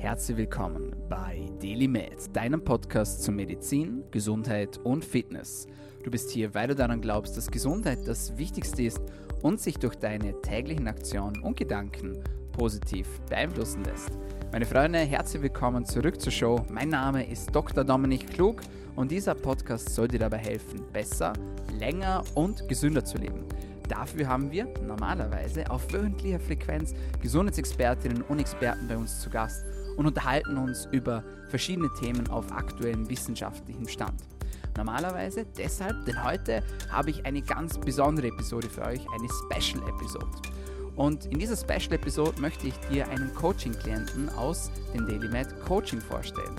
Herzlich willkommen bei DailyMed, deinem Podcast zu Medizin, Gesundheit und Fitness. Du bist hier, weil du daran glaubst, dass Gesundheit das Wichtigste ist und sich durch deine täglichen Aktionen und Gedanken positiv beeinflussen lässt. Meine Freunde, herzlich willkommen zurück zur Show. Mein Name ist Dr. Dominik Klug und dieser Podcast soll dir dabei helfen, besser, länger und gesünder zu leben. Dafür haben wir normalerweise auf wöchentlicher Frequenz Gesundheitsexpertinnen und Experten bei uns zu Gast und unterhalten uns über verschiedene Themen auf aktuellem wissenschaftlichen Stand. Normalerweise deshalb, denn heute habe ich eine ganz besondere Episode für euch, eine Special Episode. Und in dieser Special Episode möchte ich dir einen Coaching-Klienten aus dem DailyMed Coaching vorstellen.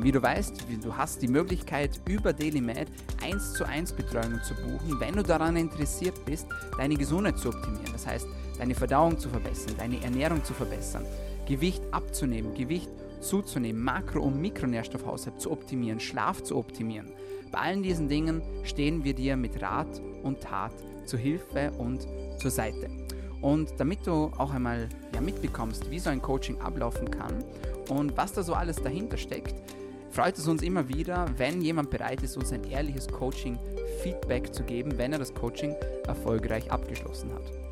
Wie du weißt, du hast die Möglichkeit, über DailyMed 1 zu 1 Betreuungen zu buchen, wenn du daran interessiert bist, deine Gesundheit zu optimieren. Das heißt, deine Verdauung zu verbessern, deine Ernährung zu verbessern, Gewicht abzunehmen, Gewicht zuzunehmen, Makro- und Mikronährstoffhaushalt zu optimieren, Schlaf zu optimieren. Bei allen diesen Dingen stehen wir dir mit Rat und Tat zur Hilfe und zur Seite. Und damit du auch einmal ja, mitbekommst, wie so ein Coaching ablaufen kann und was da so alles dahinter steckt, freut es uns immer wieder, wenn jemand bereit ist, uns ein ehrliches Coaching-Feedback zu geben, wenn er das Coaching erfolgreich abgeschlossen hat.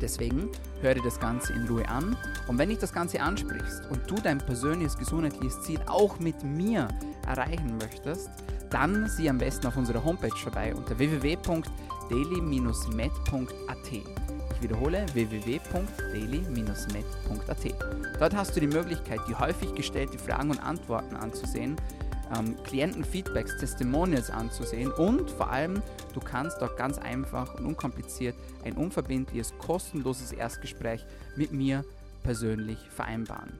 Deswegen höre das Ganze in Ruhe an und wenn dich das Ganze ansprichst und du dein persönliches gesundheitliches Ziel auch mit mir erreichen möchtest, dann sieh am besten auf unserer Homepage vorbei unter www.daily-med.at wiederhole www.daily-med.at. Dort hast du die Möglichkeit, die häufig gestellte Fragen und Antworten anzusehen, ähm, Klientenfeedbacks, Testimonials anzusehen und vor allem, du kannst dort ganz einfach und unkompliziert ein unverbindliches, kostenloses Erstgespräch mit mir persönlich vereinbaren.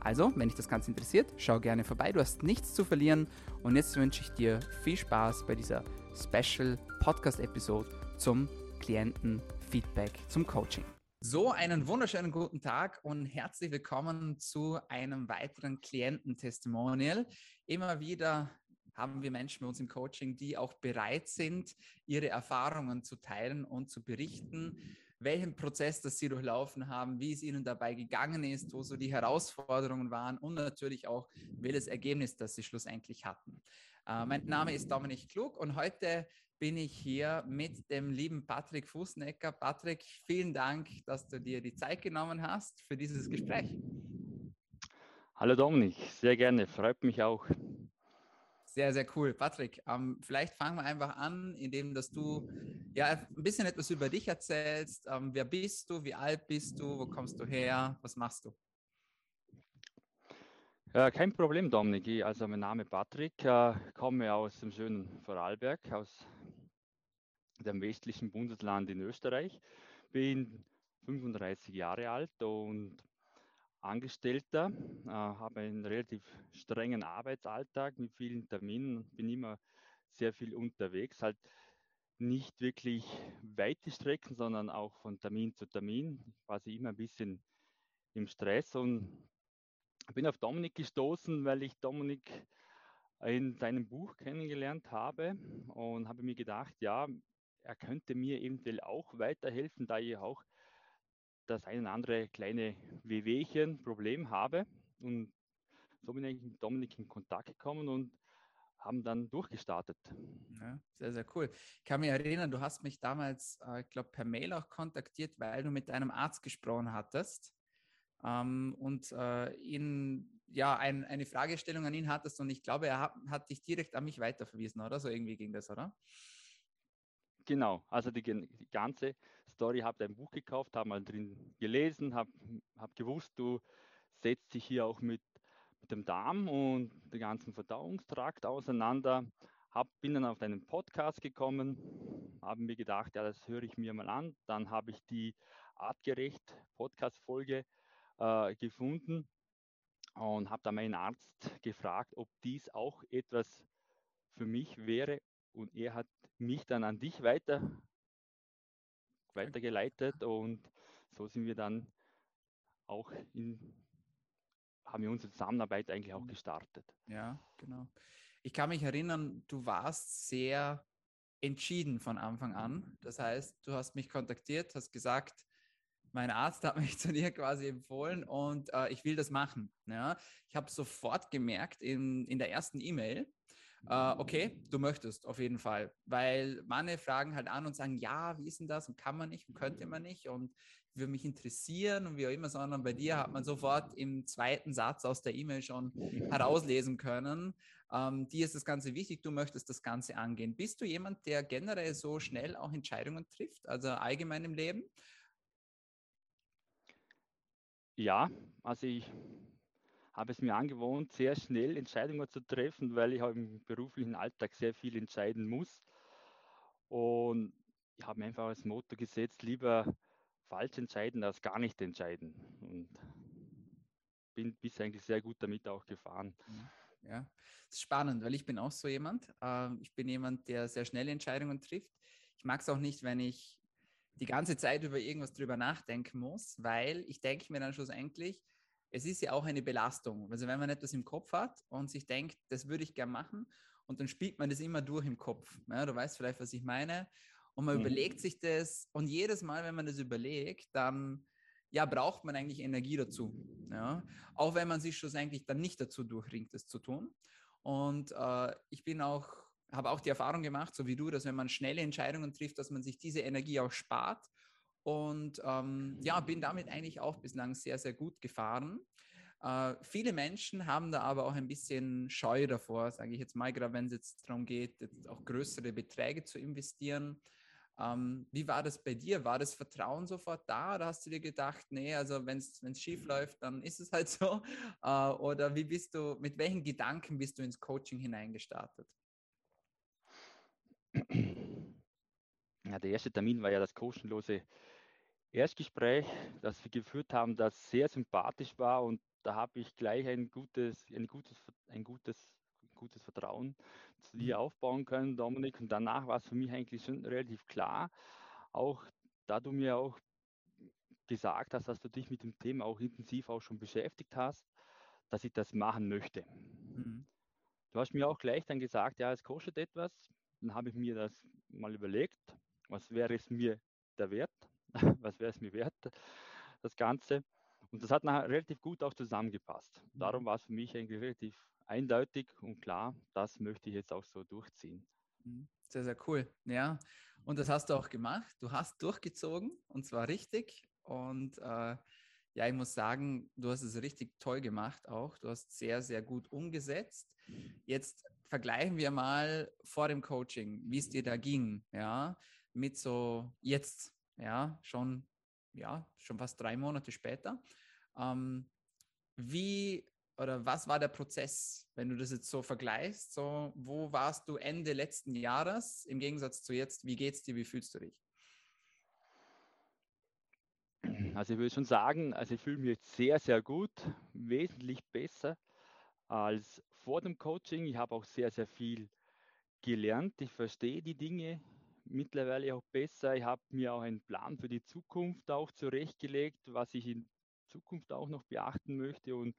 Also, wenn dich das Ganze interessiert, schau gerne vorbei. Du hast nichts zu verlieren. Und jetzt wünsche ich dir viel Spaß bei dieser Special Podcast-Episode zum Klientenfeedback zum Coaching. So, einen wunderschönen guten Tag und herzlich willkommen zu einem weiteren Kliententestimonial. Immer wieder haben wir Menschen bei uns im Coaching, die auch bereit sind, ihre Erfahrungen zu teilen und zu berichten, welchen Prozess das sie durchlaufen haben, wie es ihnen dabei gegangen ist, wo so die Herausforderungen waren und natürlich auch, welches Ergebnis das sie schlussendlich hatten. Äh, mein Name ist Dominik Klug und heute bin ich hier mit dem lieben Patrick Fußnecker. Patrick, vielen Dank, dass du dir die Zeit genommen hast für dieses Gespräch. Hallo Dominik, sehr gerne, freut mich auch. Sehr, sehr cool. Patrick, ähm, vielleicht fangen wir einfach an, indem dass du ja ein bisschen etwas über dich erzählst. Ähm, wer bist du? Wie alt bist du? Wo kommst du her? Was machst du? Ja, kein Problem, Dominik. Also mein Name ist Patrick, äh, komme aus dem schönen Vorarlberg, aus dem westlichen Bundesland in Österreich. Bin 35 Jahre alt und Angestellter, äh, habe einen relativ strengen Arbeitsalltag mit vielen Terminen, bin immer sehr viel unterwegs, halt nicht wirklich weite Strecken, sondern auch von Termin zu Termin, quasi immer ein bisschen im Stress und bin auf Dominik gestoßen, weil ich Dominik in seinem Buch kennengelernt habe und habe mir gedacht, ja, er könnte mir eventuell auch weiterhelfen, da ich auch das ein oder andere kleine Wehwehchen, Problem habe. Und so bin ich mit Dominik in Kontakt gekommen und haben dann durchgestartet. Ja, sehr, sehr cool. Ich kann mich erinnern, du hast mich damals, äh, ich glaube, per Mail auch kontaktiert, weil du mit deinem Arzt gesprochen hattest ähm, und äh, ihn, ja, ein, eine Fragestellung an ihn hattest und ich glaube, er hat, hat dich direkt an mich weiterverwiesen, oder? So irgendwie ging das, oder? Genau, also die, die ganze Story, habe ein Buch gekauft, habe mal drin gelesen, habe hab gewusst, du setzt dich hier auch mit, mit dem Darm und dem ganzen Verdauungstrakt auseinander. Hab, bin dann auf deinen Podcast gekommen, habe mir gedacht, ja, das höre ich mir mal an. Dann habe ich die artgerecht Podcast-Folge äh, gefunden und habe dann meinen Arzt gefragt, ob dies auch etwas für mich wäre. Und er hat mich dann an dich weiter, weitergeleitet und so sind wir dann auch in, haben wir unsere Zusammenarbeit eigentlich auch mhm. gestartet. Ja, genau. Ich kann mich erinnern, du warst sehr entschieden von Anfang an. Das heißt, du hast mich kontaktiert, hast gesagt, mein Arzt hat mich zu dir quasi empfohlen und äh, ich will das machen. Ja? Ich habe sofort gemerkt in, in der ersten E-Mail, äh, okay, du möchtest auf jeden Fall, weil manche fragen halt an und sagen, ja, wie ist denn das und kann man nicht und könnte man nicht und würde mich interessieren und wie auch immer, sondern bei dir hat man sofort im zweiten Satz aus der E-Mail schon herauslesen können. Ähm, dir ist das Ganze wichtig, du möchtest das Ganze angehen. Bist du jemand, der generell so schnell auch Entscheidungen trifft, also allgemein im Leben? Ja, also ich habe es mir angewohnt, sehr schnell Entscheidungen zu treffen, weil ich im beruflichen Alltag sehr viel entscheiden muss. Und ich habe mir einfach als Motto gesetzt, lieber falsch entscheiden als gar nicht entscheiden. Und bin bis eigentlich sehr gut damit auch gefahren. Ja, das ist spannend, weil ich bin auch so jemand. Ähm, ich bin jemand, der sehr schnell Entscheidungen trifft. Ich mag es auch nicht, wenn ich die ganze Zeit über irgendwas drüber nachdenken muss, weil ich denke mir dann schlussendlich, es ist ja auch eine Belastung. Also wenn man etwas im Kopf hat und sich denkt, das würde ich gern machen und dann spielt man das immer durch im Kopf. Ja, du weißt vielleicht, was ich meine. Und man mhm. überlegt sich das und jedes Mal, wenn man das überlegt, dann ja, braucht man eigentlich Energie dazu. Ja? Auch wenn man sich schlussendlich dann nicht dazu durchringt, das zu tun. Und äh, ich bin auch habe auch die Erfahrung gemacht, so wie du, dass wenn man schnelle Entscheidungen trifft, dass man sich diese Energie auch spart. Und ähm, ja, bin damit eigentlich auch bislang sehr, sehr gut gefahren. Äh, viele Menschen haben da aber auch ein bisschen Scheu davor, sage ich jetzt mal, gerade wenn es jetzt darum geht, jetzt auch größere Beträge zu investieren. Ähm, wie war das bei dir? War das Vertrauen sofort da oder hast du dir gedacht, nee, also wenn es schief läuft, dann ist es halt so? Äh, oder wie bist du, mit welchen Gedanken bist du ins Coaching hineingestartet? Ja, der erste Termin war ja das kostenlose Erstgespräch, das wir geführt haben, das sehr sympathisch war und da habe ich gleich ein gutes, ein gutes, ein gutes, gutes Vertrauen zu dir mhm. aufbauen können, Dominik. Und danach war es für mich eigentlich schon relativ klar, auch da du mir auch gesagt hast, dass du dich mit dem Thema auch intensiv auch schon beschäftigt hast, dass ich das machen möchte. Mhm. Du hast mir auch gleich dann gesagt, ja, es kostet etwas. Dann habe ich mir das mal überlegt, was wäre es mir der Wert, was wäre es mir wert, das Ganze. Und das hat nachher relativ gut auch zusammengepasst. Mhm. Darum war es für mich eigentlich relativ eindeutig und klar, das möchte ich jetzt auch so durchziehen. Mhm. Sehr, sehr cool. Ja, und das hast du auch gemacht. Du hast durchgezogen und zwar richtig. Und äh, ja, ich muss sagen, du hast es richtig toll gemacht auch. Du hast sehr, sehr gut umgesetzt. Jetzt vergleichen wir mal vor dem Coaching, wie es dir da ging, ja, mit so jetzt, ja, schon, ja, schon fast drei Monate später. Ähm, wie oder was war der Prozess, wenn du das jetzt so vergleichst? So, wo warst du Ende letzten Jahres im Gegensatz zu jetzt? Wie geht's dir? Wie fühlst du dich? Also ich würde schon sagen, also ich fühle mich sehr, sehr gut, wesentlich besser als vor dem Coaching. Ich habe auch sehr, sehr viel gelernt. Ich verstehe die Dinge mittlerweile auch besser. Ich habe mir auch einen Plan für die Zukunft auch zurechtgelegt, was ich in Zukunft auch noch beachten möchte und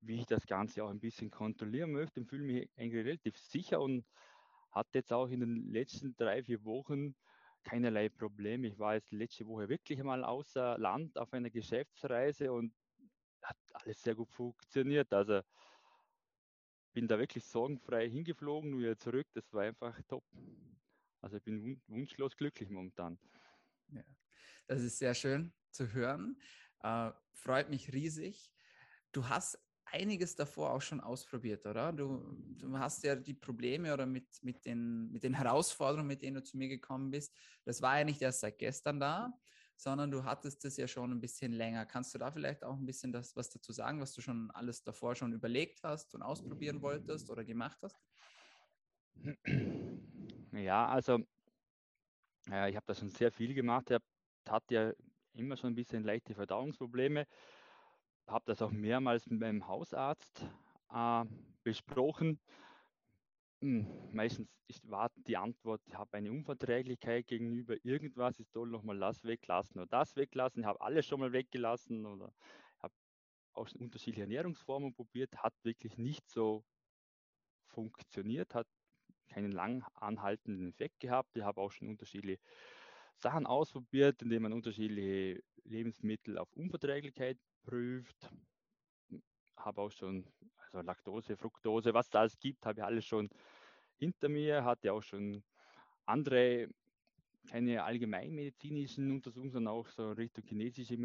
wie ich das Ganze auch ein bisschen kontrollieren möchte und fühle mich eigentlich relativ sicher und hatte jetzt auch in den letzten drei, vier Wochen keinerlei Probleme. Ich war jetzt letzte Woche wirklich mal außer Land auf einer Geschäftsreise und hat alles sehr gut funktioniert. Also bin da wirklich sorgenfrei hingeflogen, wieder zurück. Das war einfach top. Also ich bin wunschlos glücklich momentan. Ja, das ist sehr schön zu hören. Äh, freut mich riesig. Du hast einiges davor auch schon ausprobiert, oder? Du, du hast ja die Probleme oder mit, mit, den, mit den Herausforderungen, mit denen du zu mir gekommen bist, das war ja nicht erst seit gestern da, sondern du hattest es ja schon ein bisschen länger. Kannst du da vielleicht auch ein bisschen das, was dazu sagen, was du schon alles davor schon überlegt hast und ausprobieren wolltest oder gemacht hast? Ja, also äh, ich habe da schon sehr viel gemacht. Ich hatte ja immer schon ein bisschen leichte Verdauungsprobleme. Habe das auch mehrmals mit meinem Hausarzt äh, besprochen. Hm, meistens ist, war die Antwort, ich habe eine Unverträglichkeit gegenüber irgendwas, ich soll nochmal das weglassen oder das weglassen. Ich habe alles schon mal weggelassen oder habe auch unterschiedliche Ernährungsformen probiert, hat wirklich nicht so funktioniert, hat keinen lang anhaltenden Effekt gehabt. Ich habe auch schon unterschiedliche Sachen ausprobiert, indem man unterschiedliche Lebensmittel auf Unverträglichkeit prüft. Habe auch schon, also Laktose, Fructose, was da alles gibt, habe ich alles schon hinter mir, hatte auch schon andere, keine allgemeinmedizinischen Untersuchungen, sondern auch so Richtung chinesische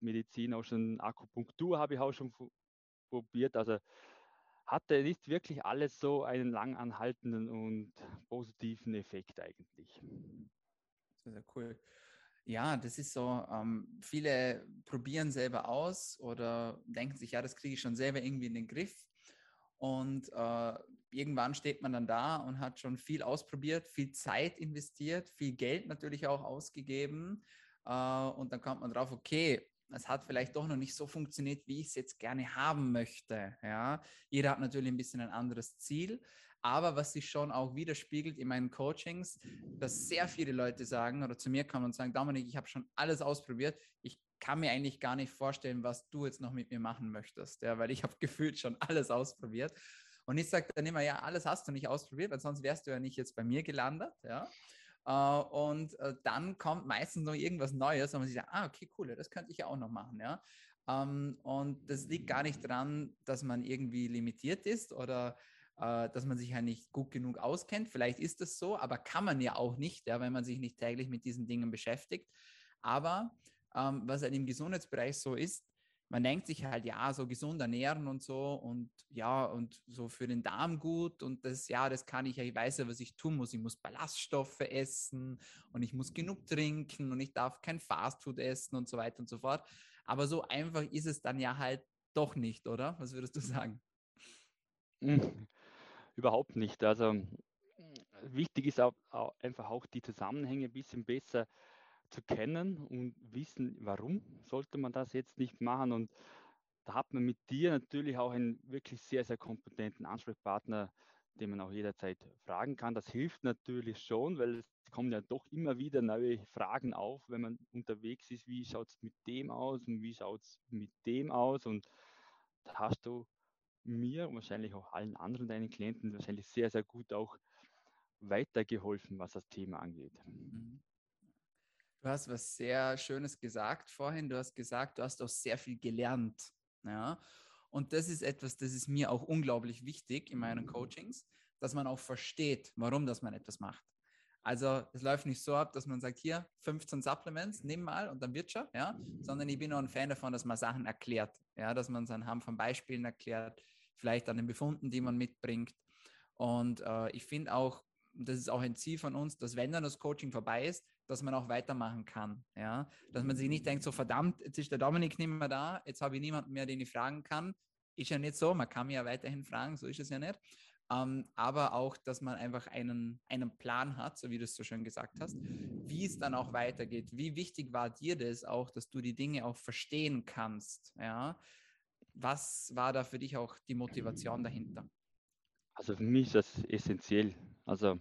Medizin, auch schon Akupunktur habe ich auch schon probiert. Also hatte nicht wirklich alles so einen lang anhaltenden und positiven Effekt eigentlich. Sehr, sehr cool. Ja, das ist so, ähm, viele probieren selber aus oder denken sich, ja, das kriege ich schon selber irgendwie in den Griff. Und äh, irgendwann steht man dann da und hat schon viel ausprobiert, viel Zeit investiert, viel Geld natürlich auch ausgegeben. Äh, und dann kommt man drauf, okay, es hat vielleicht doch noch nicht so funktioniert, wie ich es jetzt gerne haben möchte. Ja, jeder hat natürlich ein bisschen ein anderes Ziel, aber was sich schon auch widerspiegelt in meinen Coachings, dass sehr viele Leute sagen oder zu mir kommen und sagen, Dominik, ich habe schon alles ausprobiert, ich kann mir eigentlich gar nicht vorstellen, was du jetzt noch mit mir machen möchtest, ja, weil ich habe gefühlt schon alles ausprobiert. Und ich sage dann immer, ja, alles hast du nicht ausprobiert, weil sonst wärst du ja nicht jetzt bei mir gelandet, ja. Uh, und uh, dann kommt meistens noch irgendwas Neues, und man sich sagt, ah, okay, cool, das könnte ich ja auch noch machen, ja. Ähm, und das liegt gar nicht daran, dass man irgendwie limitiert ist oder uh, dass man sich ja nicht gut genug auskennt. Vielleicht ist das so, aber kann man ja auch nicht, ja, wenn man sich nicht täglich mit diesen Dingen beschäftigt. Aber ähm, was halt im Gesundheitsbereich so ist, man denkt sich halt, ja, so gesund ernähren und so und ja, und so für den Darm gut und das, ja, das kann ich ja, ich weiß ja, was ich tun muss. Ich muss Ballaststoffe essen und ich muss genug trinken und ich darf kein Fastfood essen und so weiter und so fort. Aber so einfach ist es dann ja halt doch nicht, oder? Was würdest du sagen? Hm, überhaupt nicht. Also wichtig ist auch, auch einfach auch die Zusammenhänge ein bisschen besser zu kennen und wissen, warum sollte man das jetzt nicht machen. Und da hat man mit dir natürlich auch einen wirklich sehr, sehr kompetenten Ansprechpartner, den man auch jederzeit fragen kann. Das hilft natürlich schon, weil es kommen ja doch immer wieder neue Fragen auf, wenn man unterwegs ist. Wie schaut es mit dem aus und wie schaut es mit dem aus? Und da hast du mir und wahrscheinlich auch allen anderen deinen Klienten wahrscheinlich sehr, sehr gut auch weitergeholfen, was das Thema angeht. Mhm. Du hast was sehr Schönes gesagt vorhin. Du hast gesagt, du hast auch sehr viel gelernt. Ja? Und das ist etwas, das ist mir auch unglaublich wichtig in meinen Coachings, dass man auch versteht, warum das man etwas macht. Also es läuft nicht so ab, dass man sagt, hier 15 Supplements, nimm mal und dann wird schon, ja, sondern ich bin auch ein Fan davon, dass man Sachen erklärt, ja, dass man es anhand von Beispielen erklärt, vielleicht an den Befunden, die man mitbringt. Und äh, ich finde auch, das ist auch ein Ziel von uns, dass wenn dann das Coaching vorbei ist, dass man auch weitermachen kann. Ja? Dass man sich nicht denkt, so verdammt, jetzt ist der Dominik nicht mehr da, jetzt habe ich niemanden mehr, den ich fragen kann. Ist ja nicht so, man kann mir ja weiterhin fragen, so ist es ja nicht. Ähm, aber auch, dass man einfach einen, einen Plan hat, so wie du es so schön gesagt hast, wie es dann auch weitergeht. Wie wichtig war dir das auch, dass du die Dinge auch verstehen kannst? Ja? Was war da für dich auch die Motivation dahinter? Also für mich ist das essentiell. Also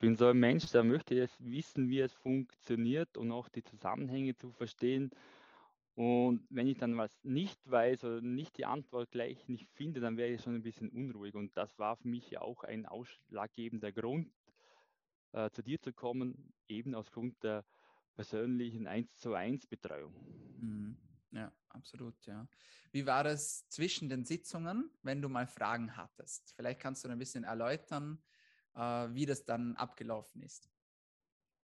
bin so ein Mensch, der möchte jetzt wissen, wie es funktioniert und auch die Zusammenhänge zu verstehen. Und wenn ich dann was nicht weiß oder nicht die Antwort gleich nicht finde, dann wäre ich schon ein bisschen unruhig. Und das war für mich ja auch ein ausschlaggebender Grund, äh, zu dir zu kommen, eben aufgrund der persönlichen 1 zu 1 Betreuung. Mhm. Ja, absolut, ja. Wie war das zwischen den Sitzungen, wenn du mal Fragen hattest? Vielleicht kannst du ein bisschen erläutern, wie das dann abgelaufen ist?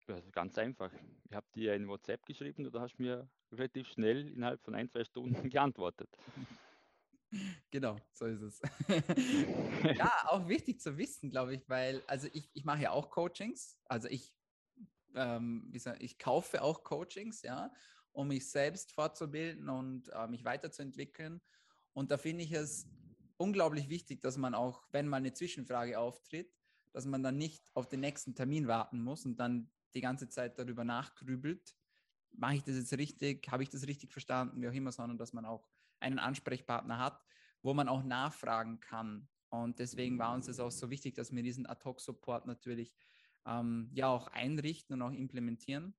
Also ganz einfach. Ich habe dir ein WhatsApp geschrieben und du hast mir relativ schnell innerhalb von ein, zwei Stunden geantwortet. Genau, so ist es. ja, auch wichtig zu wissen, glaube ich, weil, also ich, ich mache ja auch Coachings, also ich, ähm, wie gesagt, ich kaufe auch Coachings, ja, um mich selbst fortzubilden und äh, mich weiterzuentwickeln. Und da finde ich es unglaublich wichtig, dass man auch, wenn mal eine Zwischenfrage auftritt, dass man dann nicht auf den nächsten Termin warten muss und dann die ganze Zeit darüber nachgrübelt, mache ich das jetzt richtig, habe ich das richtig verstanden, wie auch immer, sondern dass man auch einen Ansprechpartner hat, wo man auch nachfragen kann. Und deswegen war uns das auch so wichtig, dass wir diesen Ad-Hoc-Support natürlich ähm, ja auch einrichten und auch implementieren.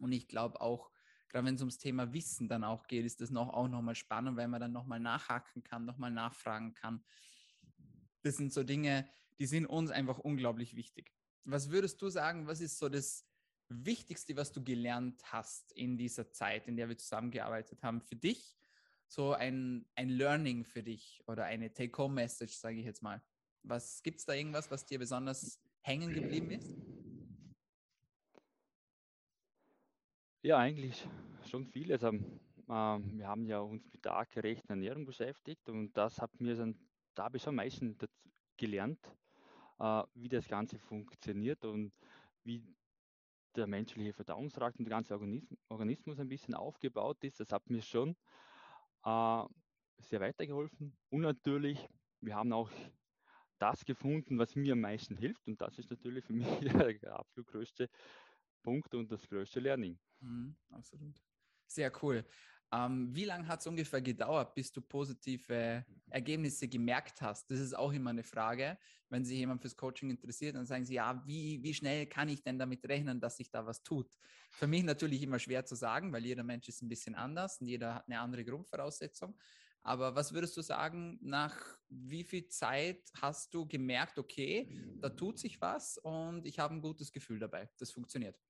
Und ich glaube auch, gerade wenn es ums Thema Wissen dann auch geht, ist das noch, auch nochmal spannend, weil man dann nochmal nachhaken kann, nochmal nachfragen kann. Das sind so Dinge, die sind uns einfach unglaublich wichtig. Was würdest du sagen, was ist so das Wichtigste, was du gelernt hast in dieser Zeit, in der wir zusammengearbeitet haben, für dich? So ein, ein Learning für dich oder eine Take-Home-Message, sage ich jetzt mal. Was gibt es da irgendwas, was dir besonders hängen geblieben ist? Ja, eigentlich schon vieles. Ähm, ähm, wir haben ja uns mit der artgerechten Ernährung beschäftigt und das hat mir dann, da habe ich am meisten gelernt, wie das Ganze funktioniert und wie der menschliche Verdauungstrakt und der ganze Organism, Organismus ein bisschen aufgebaut ist. Das hat mir schon äh, sehr weitergeholfen. Und natürlich, wir haben auch das gefunden, was mir am meisten hilft. Und das ist natürlich für mich der absolut größte Punkt und das größte Learning. Mhm, absolut. Sehr cool. Ähm, wie lange hat es ungefähr gedauert, bis du positive Ergebnisse gemerkt hast? Das ist auch immer eine Frage. Wenn sich jemand fürs Coaching interessiert, dann sagen sie, ja, wie, wie schnell kann ich denn damit rechnen, dass sich da was tut? Für mich natürlich immer schwer zu sagen, weil jeder Mensch ist ein bisschen anders und jeder hat eine andere Grundvoraussetzung. Aber was würdest du sagen, nach wie viel Zeit hast du gemerkt, okay, da tut sich was und ich habe ein gutes Gefühl dabei, das funktioniert?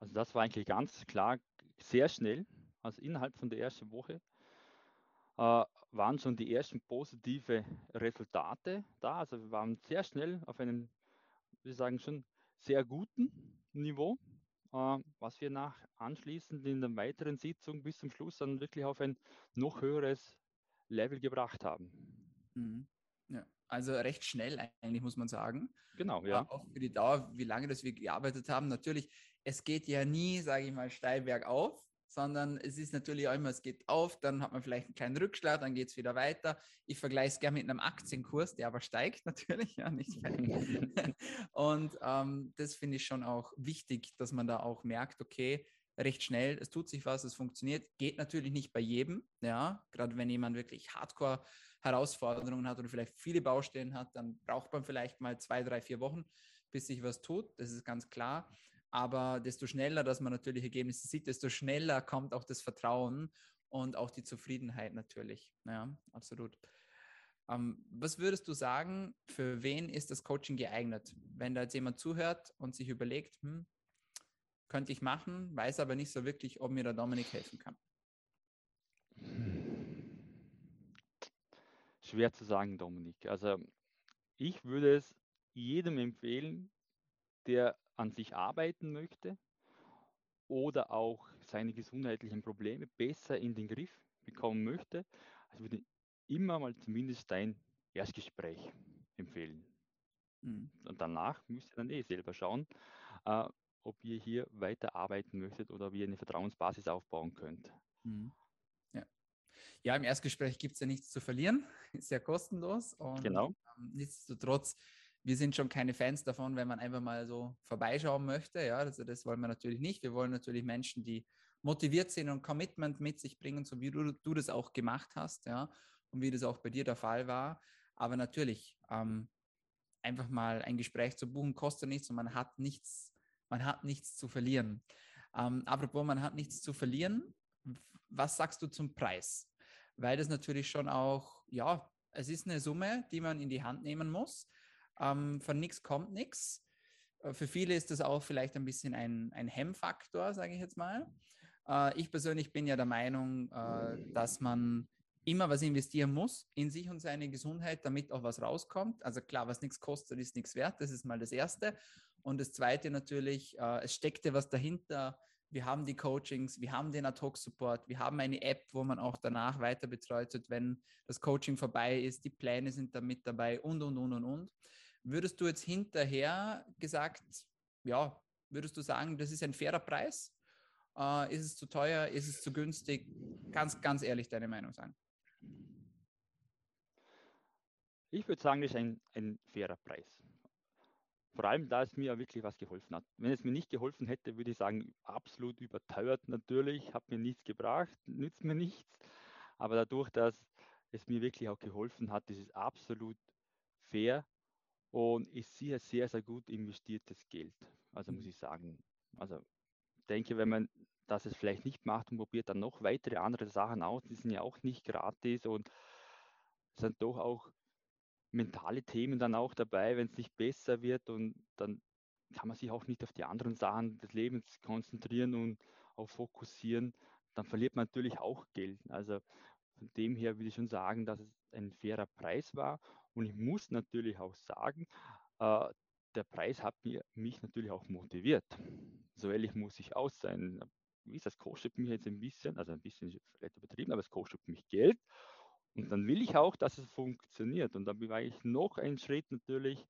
Also das war eigentlich ganz klar sehr schnell. Also innerhalb von der ersten Woche äh, waren schon die ersten positive Resultate da. Also wir waren sehr schnell auf einem, wir sagen schon, sehr guten Niveau, äh, was wir nach anschließend in der weiteren Sitzung bis zum Schluss dann wirklich auf ein noch höheres Level gebracht haben. Mhm. Ja, also recht schnell eigentlich, muss man sagen. Genau, ja. Äh, auch für die Dauer, wie lange das wir gearbeitet haben. Natürlich, es geht ja nie, sage ich mal, steil bergauf sondern es ist natürlich auch immer, es geht auf, dann hat man vielleicht einen kleinen Rückschlag, dann geht es wieder weiter. Ich vergleiche es gerne mit einem Aktienkurs, der aber steigt natürlich, ja, nicht fällt. Und ähm, das finde ich schon auch wichtig, dass man da auch merkt, okay, recht schnell, es tut sich was, es funktioniert. Geht natürlich nicht bei jedem, ja, gerade wenn jemand wirklich Hardcore Herausforderungen hat oder vielleicht viele Baustellen hat, dann braucht man vielleicht mal zwei, drei, vier Wochen, bis sich was tut. Das ist ganz klar. Aber desto schneller, dass man natürlich Ergebnisse sieht, desto schneller kommt auch das Vertrauen und auch die Zufriedenheit natürlich. Ja, absolut. Ähm, was würdest du sagen, für wen ist das Coaching geeignet? Wenn da jetzt jemand zuhört und sich überlegt, hm, könnte ich machen, weiß aber nicht so wirklich, ob mir der Dominik helfen kann. Schwer zu sagen, Dominik. Also ich würde es jedem empfehlen, der an sich arbeiten möchte oder auch seine gesundheitlichen Probleme besser in den Griff bekommen möchte, also würde ich immer mal zumindest ein Erstgespräch empfehlen. Mhm. Und danach müsst ihr dann eh selber schauen, äh, ob ihr hier weiter arbeiten möchtet oder wie ihr eine Vertrauensbasis aufbauen könnt. Mhm. Ja. ja, im Erstgespräch gibt es ja nichts zu verlieren, ist ja kostenlos. Und genau. Ähm, nichtsdestotrotz wir sind schon keine Fans davon, wenn man einfach mal so vorbeischauen möchte. Ja, also das wollen wir natürlich nicht. Wir wollen natürlich Menschen, die motiviert sind und Commitment mit sich bringen, so wie du, du das auch gemacht hast, ja, und wie das auch bei dir der Fall war. Aber natürlich, ähm, einfach mal ein Gespräch zu buchen kostet nichts und man hat nichts, man hat nichts zu verlieren. Ähm, apropos, man hat nichts zu verlieren. Was sagst du zum Preis? Weil das natürlich schon auch, ja, es ist eine Summe, die man in die Hand nehmen muss. Ähm, von nichts kommt nichts. Äh, für viele ist das auch vielleicht ein bisschen ein, ein Hemmfaktor, sage ich jetzt mal. Äh, ich persönlich bin ja der Meinung, äh, dass man immer was investieren muss in sich und seine Gesundheit, damit auch was rauskommt. Also klar, was nichts kostet, ist nichts wert. Das ist mal das Erste. Und das Zweite natürlich, äh, es steckte was dahinter. Wir haben die Coachings, wir haben den Ad-Hoc-Support, wir haben eine App, wo man auch danach weiter betreut wird, wenn das Coaching vorbei ist. Die Pläne sind da mit dabei und, und, und, und, und. Würdest du jetzt hinterher gesagt, ja, würdest du sagen, das ist ein fairer Preis? Äh, ist es zu teuer? Ist es zu günstig? Ganz, ganz ehrlich deine Meinung sagen. Ich würde sagen, das ist ein, ein fairer Preis. Vor allem, da es mir wirklich was geholfen hat. Wenn es mir nicht geholfen hätte, würde ich sagen, absolut überteuert natürlich, hat mir nichts gebracht, nützt mir nichts. Aber dadurch, dass es mir wirklich auch geholfen hat, ist es absolut fair und ich sehe sehr, sehr gut investiertes Geld. Also muss mhm. ich sagen. Also denke, wenn man das es vielleicht nicht macht und probiert dann noch weitere andere Sachen aus, die sind ja auch nicht gratis und sind doch auch mentale Themen dann auch dabei, wenn es nicht besser wird und dann kann man sich auch nicht auf die anderen Sachen des Lebens konzentrieren und auch fokussieren. Dann verliert man natürlich auch Geld. Also von dem her würde ich schon sagen, dass es ein fairer Preis war. Und ich muss natürlich auch sagen, äh, der Preis hat mir, mich natürlich auch motiviert. So ehrlich muss ich auch sein. Wie das kostet mich jetzt ein bisschen, also ein bisschen vielleicht übertrieben, aber es kostet mich Geld. Und dann will ich auch, dass es funktioniert. Und dann war ich noch einen Schritt natürlich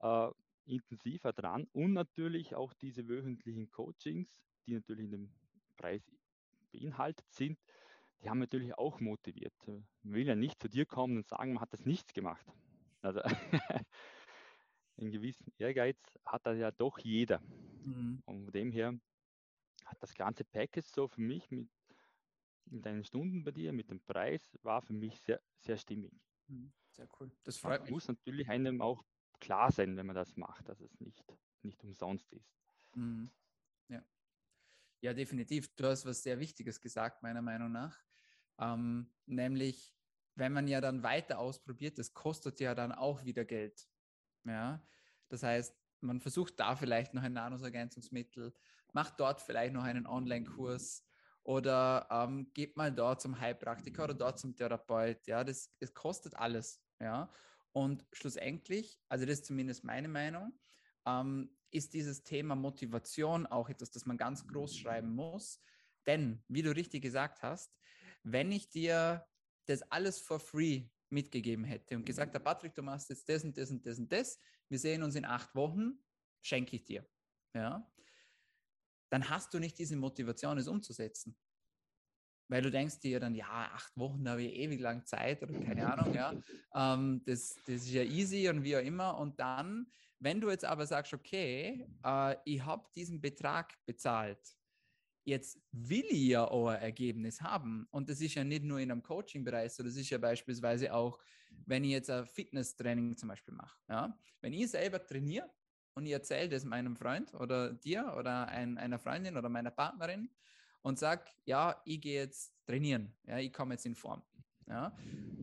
äh, intensiver dran und natürlich auch diese wöchentlichen Coachings, die natürlich in dem Preis beinhaltet sind, die haben natürlich auch motiviert. Man will ja nicht zu dir kommen und sagen, man hat das nichts gemacht. Also einen gewissen Ehrgeiz hat da ja doch jeder. Mhm. Und von dem her hat das ganze Package so für mich mit, mit deinen Stunden bei dir, mit dem Preis, war für mich sehr, sehr stimmig. Mhm. Sehr cool. Das freut mich. Muss natürlich einem auch klar sein, wenn man das macht, dass es nicht, nicht umsonst ist. Mhm. Ja. definitiv. Du hast was sehr Wichtiges gesagt, meiner Meinung nach. Ähm, nämlich, wenn man ja dann weiter ausprobiert, das kostet ja dann auch wieder Geld. Ja, das heißt, man versucht da vielleicht noch ein Nahrungsergänzungsmittel, macht dort vielleicht noch einen Online-Kurs oder ähm, geht mal dort zum Heilpraktiker oder dort zum Therapeut. Ja, das, das kostet alles. Ja, und schlussendlich, also das ist zumindest meine Meinung, ähm, ist dieses Thema Motivation auch etwas, das man ganz groß schreiben muss. Denn, wie du richtig gesagt hast, wenn ich dir das alles for free mitgegeben hätte und gesagt habe, Patrick, du machst jetzt das und das und das und das, wir sehen uns in acht Wochen, schenke ich dir. Ja? Dann hast du nicht diese Motivation, es umzusetzen. Weil du denkst dir dann, ja, acht Wochen, habe ich ewig lang Zeit oder keine Ahnung, ja. Ähm, das, das ist ja easy und wie auch immer. Und dann, wenn du jetzt aber sagst, okay, äh, ich habe diesen Betrag bezahlt, jetzt will ich ja auch ein Ergebnis haben. Und das ist ja nicht nur in einem Coaching-Bereich, sondern das ist ja beispielsweise auch, wenn ich jetzt ein Fitnesstraining zum Beispiel mache. Ja? Wenn ich selber trainiere und ich erzähle das meinem Freund oder dir oder ein, einer Freundin oder meiner Partnerin, und sage, ja, ich gehe jetzt trainieren, ja, ich komme jetzt in Form. Ja.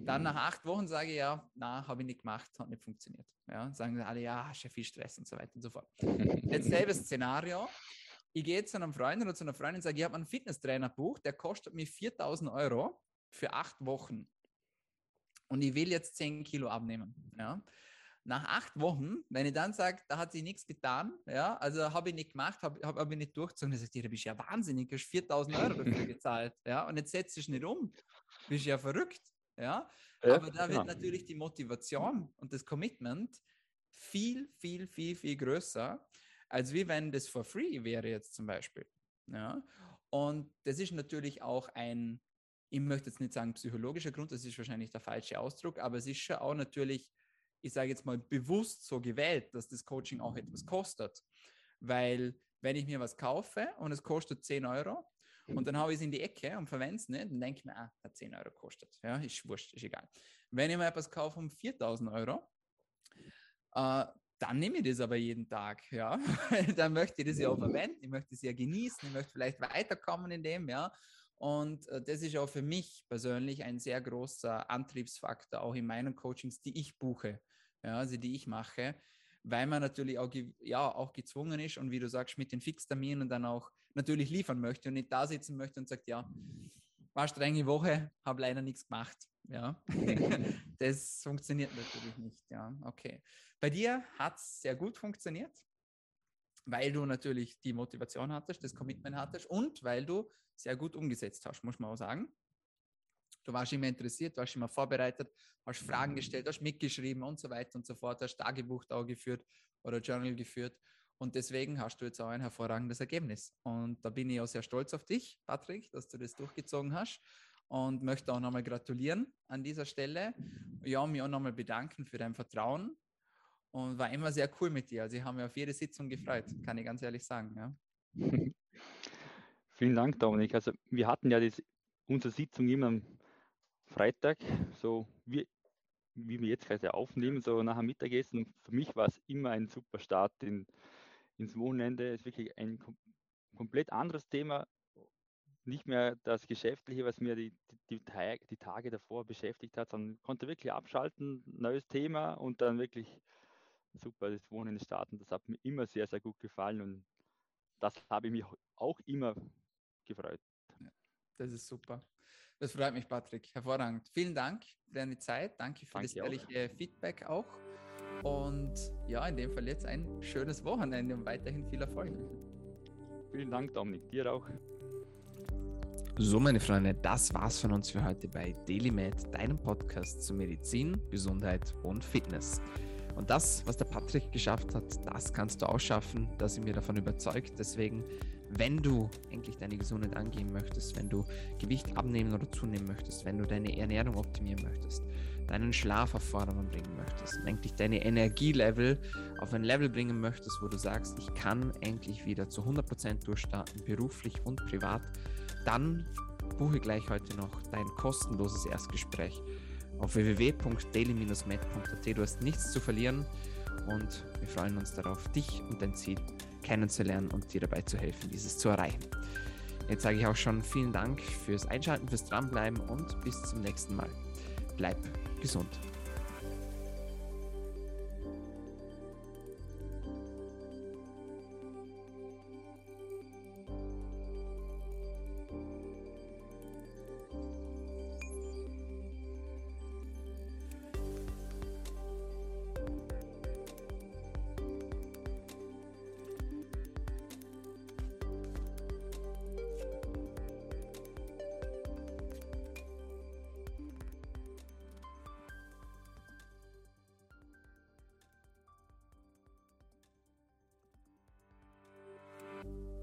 Dann nach acht Wochen sage ich, ja, na, habe ich nicht gemacht, hat nicht funktioniert. Ja. Sagen alle, ja, hast ja viel Stress und so weiter und so fort. Jetzt selbes Szenario. Ich gehe zu einem Freund oder zu einer Freundin und sage, ich habe einen Fitnesstrainer bucht, der kostet mir 4000 Euro für acht Wochen. Und ich will jetzt 10 Kilo abnehmen. Ja nach acht Wochen, wenn ich dann sage, da hat sich nichts getan, ja, also habe ich nicht gemacht, habe hab, hab ich nicht durchgezogen, dann sagt ihr, da bist du ja wahnsinnig, du hast 4000 Euro dafür gezahlt, ja, und jetzt setzt du dich nicht um, bist ja verrückt, ja, ja aber da wird natürlich die Motivation und das Commitment viel, viel, viel, viel größer, als wie wenn das for free wäre jetzt zum Beispiel, ja, und das ist natürlich auch ein, ich möchte jetzt nicht sagen psychologischer Grund, das ist wahrscheinlich der falsche Ausdruck, aber es ist schon auch natürlich ich sage jetzt mal, bewusst so gewählt, dass das Coaching auch etwas kostet. Weil wenn ich mir was kaufe und es kostet 10 Euro und dann habe ich es in die Ecke und verwende es nicht, dann denke ich mir, ah, hat 10 Euro kostet. Ja, ist wurscht, ist egal. Wenn ich mir etwas kaufe um 4000 Euro, äh, dann nehme ich das aber jeden Tag, ja. dann möchte ich das ja auch verwenden, ich möchte es ja genießen, ich möchte vielleicht weiterkommen in dem, ja. Und äh, das ist auch für mich persönlich ein sehr großer Antriebsfaktor, auch in meinen Coachings, die ich buche ja, also die ich mache, weil man natürlich auch, ja, auch gezwungen ist und wie du sagst, mit den Fixterminen dann auch natürlich liefern möchte und nicht da sitzen möchte und sagt, ja, war strenge Woche, habe leider nichts gemacht. Ja, das funktioniert natürlich nicht. Ja, okay. Bei dir hat es sehr gut funktioniert, weil du natürlich die Motivation hattest, das Commitment hattest und weil du sehr gut umgesetzt hast, muss man auch sagen. Du warst immer interessiert, warst immer vorbereitet, hast Fragen gestellt, hast mitgeschrieben und so weiter und so fort, hast Tagebuch auch geführt oder Journal geführt. Und deswegen hast du jetzt auch ein hervorragendes Ergebnis. Und da bin ich auch sehr stolz auf dich, Patrick, dass du das durchgezogen hast. Und möchte auch nochmal gratulieren an dieser Stelle. Ja, mich auch nochmal bedanken für dein Vertrauen. Und war immer sehr cool mit dir. Also ich habe mich auf jede Sitzung gefreut, kann ich ganz ehrlich sagen. Ja. Vielen Dank, Dominik. Also wir hatten ja das, unsere Sitzung immer Freitag, so wie, wie wir jetzt gerade aufnehmen, so nach dem Mittagessen. Für mich war es immer ein super Start in, ins Wochenende. Es ist wirklich ein kom komplett anderes Thema. Nicht mehr das Geschäftliche, was mir die, die, die Tage davor beschäftigt hat, sondern konnte wirklich abschalten, neues Thema und dann wirklich super, das Wohnen in den Staaten, das hat mir immer sehr, sehr gut gefallen und das habe ich mich auch immer gefreut. Ja, das ist super. Das freut mich, Patrick. Hervorragend. Vielen Dank für deine Zeit. Danke für Danke das ehrliche auch. Feedback auch. Und ja, in dem Fall jetzt ein schönes Wochenende und weiterhin viel Erfolg. Vielen Dank, Dominik. Dir auch. So, meine Freunde, das war's von uns für heute bei DailyMed, deinem Podcast zu Medizin, Gesundheit und Fitness. Und das, was der Patrick geschafft hat, das kannst du auch schaffen. Da sind wir davon überzeugt. Deswegen, wenn du endlich deine Gesundheit angehen möchtest, wenn du Gewicht abnehmen oder zunehmen möchtest, wenn du deine Ernährung optimieren möchtest, deinen Schlaf auf Vordermann bringen möchtest, endlich deine Energielevel auf ein Level bringen möchtest, wo du sagst, ich kann endlich wieder zu 100% durchstarten, beruflich und privat, dann buche gleich heute noch dein kostenloses Erstgespräch auf www.daily-med.at. Du hast nichts zu verlieren und wir freuen uns darauf, dich und dein Ziel kennenzulernen und dir dabei zu helfen, dieses zu erreichen. Jetzt sage ich auch schon vielen Dank fürs Einschalten, fürs Dranbleiben und bis zum nächsten Mal. Bleib gesund.